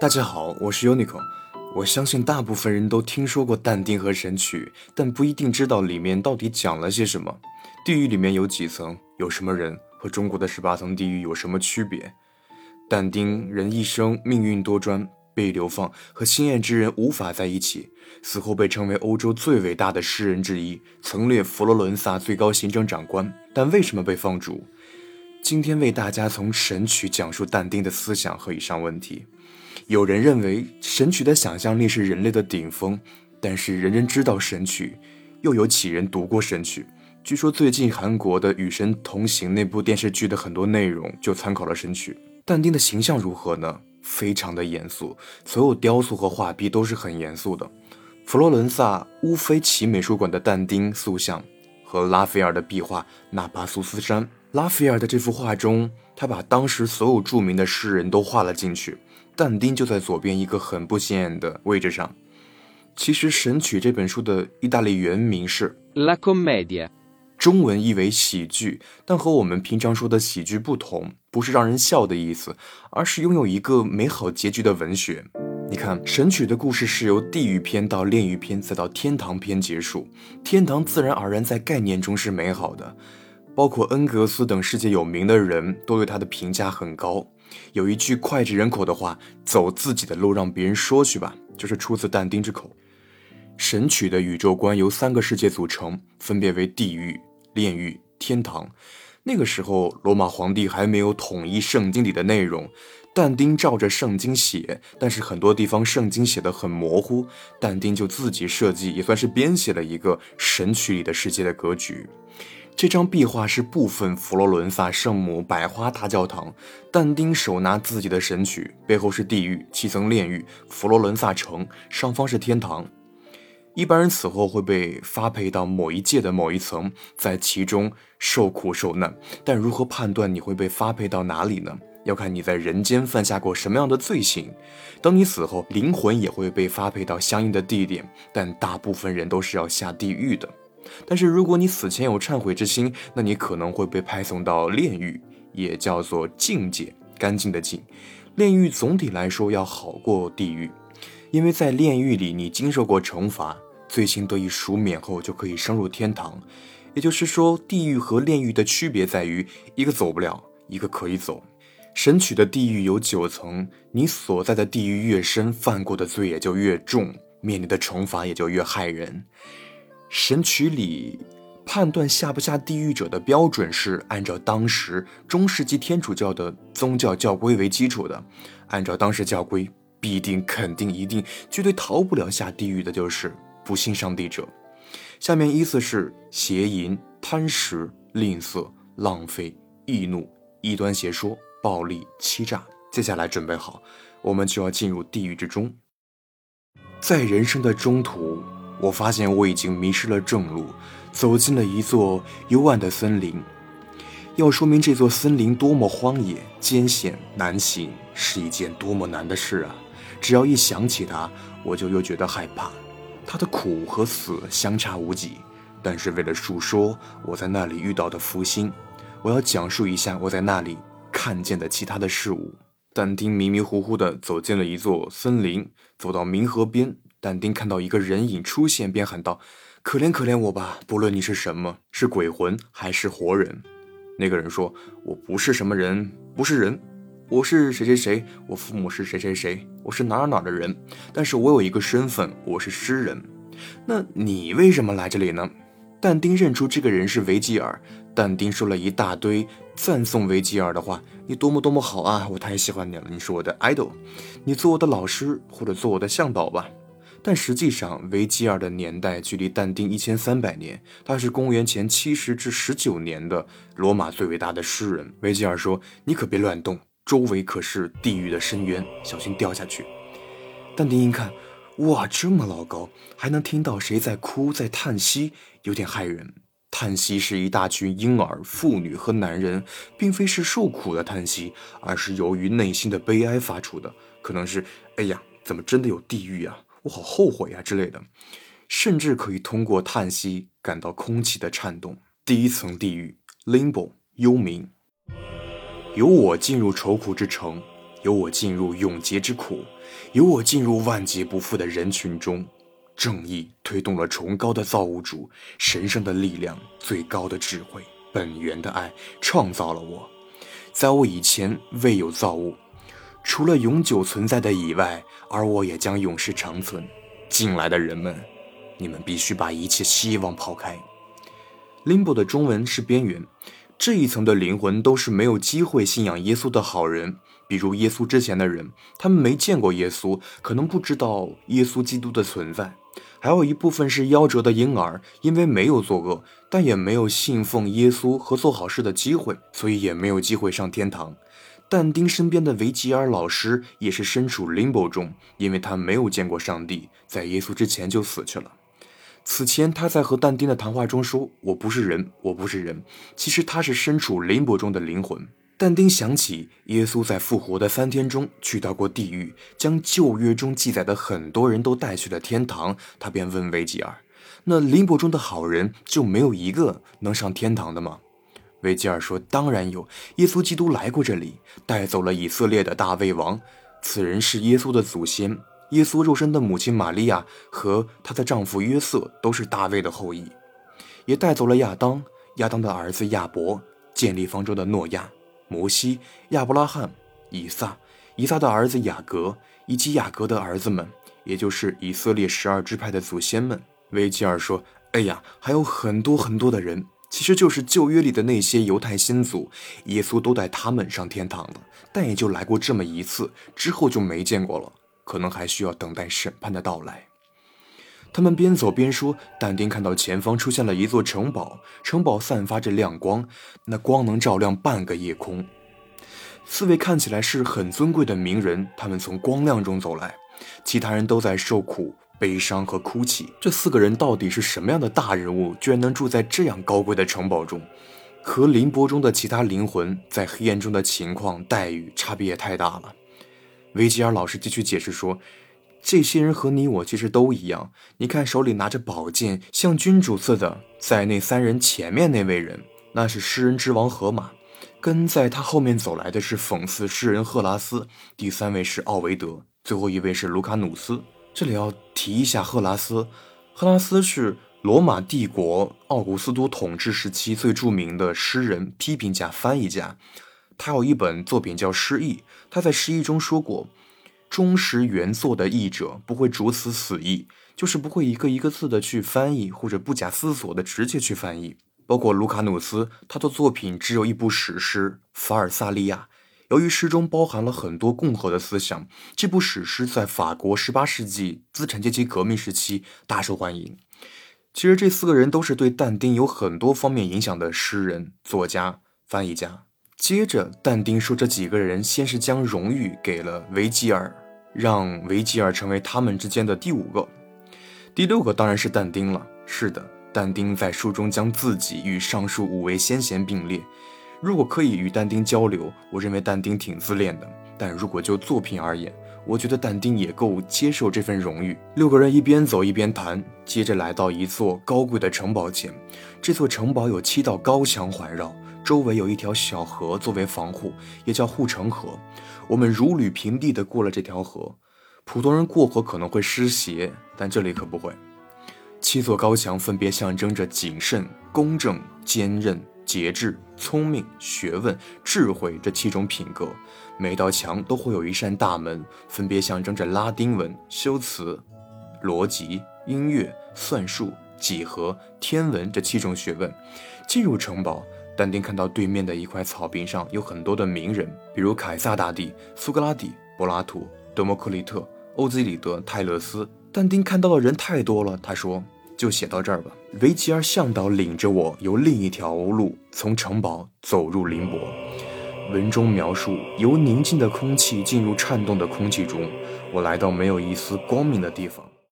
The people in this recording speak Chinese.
大家好，我是 Unico。我相信大部分人都听说过但丁和神曲，但不一定知道里面到底讲了些什么。地狱里面有几层？有什么人？和中国的十八层地狱有什么区别？但丁人一生命运多舛，被流放，和心爱之人无法在一起，死后被称为欧洲最伟大的诗人之一，曾列佛罗伦萨最高行政长官。但为什么被放逐？今天为大家从《神曲》讲述但丁的思想和以上问题。有人认为《神曲》的想象力是人类的顶峰，但是人人知道《神曲》，又有几人读过《神曲》？据说最近韩国的《与神同行》那部电视剧的很多内容就参考了《神曲》。但丁的形象如何呢？非常的严肃，所有雕塑和画壁都是很严肃的。佛罗伦萨乌菲齐美术馆的但丁塑像和拉斐尔的壁画《纳帕苏斯山》。拉斐尔的这幅画中，他把当时所有著名的诗人都画了进去，但丁就在左边一个很不显眼的位置上。其实《神曲》这本书的意大利原名是《La Commedia》。中文译为喜剧，但和我们平常说的喜剧不同，不是让人笑的意思，而是拥有一个美好结局的文学。你看，《神曲》的故事是由地狱篇到炼狱篇，再到天堂篇结束。天堂自然而然在概念中是美好的，包括恩格斯等世界有名的人都对他的评价很高。有一句脍炙人口的话：“走自己的路，让别人说去吧。”就是出自但丁之口。《神曲》的宇宙观由三个世界组成，分别为地狱。炼狱、天堂，那个时候罗马皇帝还没有统一圣经里的内容，但丁照着圣经写，但是很多地方圣经写的很模糊，但丁就自己设计，也算是编写了一个神曲里的世界的格局。这张壁画是部分佛罗伦萨圣母百花大教堂，但丁手拿自己的神曲，背后是地狱，七层炼狱，佛罗伦萨城，上方是天堂。一般人死后会被发配到某一界的某一层，在其中受苦受难。但如何判断你会被发配到哪里呢？要看你在人间犯下过什么样的罪行。当你死后，灵魂也会被发配到相应的地点，但大部分人都是要下地狱的。但是如果你死前有忏悔之心，那你可能会被派送到炼狱，也叫做净界，干净的净。炼狱总体来说要好过地狱，因为在炼狱里你经受过惩罚。罪行得以赎免后，就可以升入天堂。也就是说，地狱和炼狱的区别在于，一个走不了，一个可以走。神曲的地狱有九层，你所在的地狱越深，犯过的罪也就越重，面临的惩罚也就越害人。神曲里判断下不下地狱者的标准是按照当时中世纪天主教的宗教教规为基础的，按照当时教规，必定、肯定、一定、绝对逃不了下地狱的，就是。不信上帝者，下面依次是邪淫、贪食、吝啬、浪费、易怒、异端邪说、暴力、欺诈。接下来准备好，我们就要进入地狱之中。在人生的中途，我发现我已经迷失了正路，走进了一座幽暗的森林。要说明这座森林多么荒野、艰险难行，是一件多么难的事啊！只要一想起它，我就又觉得害怕。他的苦和死相差无几，但是为了述说我在那里遇到的福星，我要讲述一下我在那里看见的其他的事物。但丁迷迷糊糊地走进了一座森林，走到冥河边，但丁看到一个人影出现，便喊道：“可怜可怜我吧！不论你是什么，是鬼魂还是活人。”那个人说：“我不是什么人，不是人。”我是谁谁谁，我父母是谁谁谁，我是哪哪的人，但是我有一个身份，我是诗人。那你为什么来这里呢？但丁认出这个人是维吉尔。但丁说了一大堆赞颂维吉尔的话，你多么多么好啊，我太喜欢你了，你是我的 idol，你做我的老师或者做我的向导吧。但实际上，维吉尔的年代距离但丁一千三百年，他是公元前七十至十九年的罗马最伟大的诗人。维吉尔说：“你可别乱动。”周围可是地狱的深渊，小心掉下去。但丁一看，哇，这么老高，还能听到谁在哭，在叹息，有点骇人。叹息是一大群婴儿、妇女和男人，并非是受苦的叹息，而是由于内心的悲哀发出的，可能是“哎呀，怎么真的有地狱啊？我好后悔啊”之类的，甚至可以通过叹息感到空气的颤动。第一层地狱，Limbo，幽冥。由我进入愁苦之城，有我进入永劫之苦，有我进入万劫不复的人群中。正义推动了崇高的造物主，神圣的力量，最高的智慧，本源的爱，创造了我。在我以前未有造物，除了永久存在的以外，而我也将永世长存。进来的人们，你们必须把一切希望抛开。Limbo 的中文是边缘，这一层的灵魂都是没有机会信仰耶稣的好人。比如耶稣之前的人，他们没见过耶稣，可能不知道耶稣基督的存在。还有一部分是夭折的婴儿，因为没有作恶，但也没有信奉耶稣和做好事的机会，所以也没有机会上天堂。但丁身边的维吉尔老师也是身处 limbo 中，因为他没有见过上帝，在耶稣之前就死去了。此前他在和但丁的谈话中说：“我不是人，我不是人。”其实他是身处 limbo 中的灵魂。但丁想起耶稣在复活的三天中去到过地狱，将旧约中记载的很多人都带去了天堂。他便问维吉尔：“那林伯中的好人就没有一个能上天堂的吗？”维吉尔说：“当然有，耶稣基督来过这里，带走了以色列的大卫王。此人是耶稣的祖先，耶稣肉身的母亲玛利亚和她的丈夫约瑟都是大卫的后裔，也带走了亚当，亚当的儿子亚伯，建立方舟的诺亚。”摩西、亚伯拉罕、以撒、以撒的儿子雅各，以及雅各的儿子们，也就是以色列十二支派的祖先们。维吉尔说：“哎呀，还有很多很多的人，其实就是旧约里的那些犹太先祖，耶稣都带他们上天堂了，但也就来过这么一次，之后就没见过了，可能还需要等待审判的到来。”他们边走边说，但丁看到前方出现了一座城堡，城堡散发着亮光，那光能照亮半个夜空。四位看起来是很尊贵的名人，他们从光亮中走来，其他人都在受苦、悲伤和哭泣。这四个人到底是什么样的大人物，居然能住在这样高贵的城堡中？和林波中的其他灵魂在黑暗中的情况待遇差别也太大了。维吉尔老师继续解释说。这些人和你我其实都一样。你看，手里拿着宝剑，像君主似的，在那三人前面那位人，那是诗人之王荷马；跟在他后面走来的是讽刺诗人赫拉斯；第三位是奥维德；最后一位是卢卡努斯。这里要提一下赫拉斯，赫拉斯是罗马帝国奥古斯都统治时期最著名的诗人、批评家、翻译家。他有一本作品叫《诗意》，他在《诗意》中说过。忠实原作的译者不会逐词死译，就是不会一个一个字的去翻译，或者不假思索的直接去翻译。包括卢卡努斯，他的作品只有一部史诗《法尔萨利亚》，由于诗中包含了很多共和的思想，这部史诗在法国十八世纪资产阶级革命时期大受欢迎。其实这四个人都是对但丁有很多方面影响的诗人、作家、翻译家。接着，但丁说，这几个人先是将荣誉给了维吉尔。让维吉尔成为他们之间的第五个，第六个当然是但丁了。是的，但丁在书中将自己与上述五位先贤并列。如果可以与但丁交流，我认为但丁挺自恋的。但如果就作品而言，我觉得但丁也够接受这份荣誉。六个人一边走一边谈，接着来到一座高贵的城堡前。这座城堡有七道高墙环绕。周围有一条小河作为防护，也叫护城河。我们如履平地地过了这条河。普通人过河可能会湿鞋，但这里可不会。七座高墙分别象征着谨慎、公正、坚韧、节制、聪明、学问、智慧这七种品格。每道墙都会有一扇大门，分别象征着拉丁文、修辞、逻辑、音乐、算术、几何、天文这七种学问。进入城堡。但丁看到对面的一块草坪上有很多的名人，比如凯撒大帝、苏格拉底、柏拉图、德谟克利特、欧几里得、泰勒斯。但丁看到的人太多了，他说：“就写到这儿吧。”维吉尔向导领着我由另一条路从城堡走入林博。文中描述由宁静的空气进入颤动的空气中，我来到没有一丝光明的地方。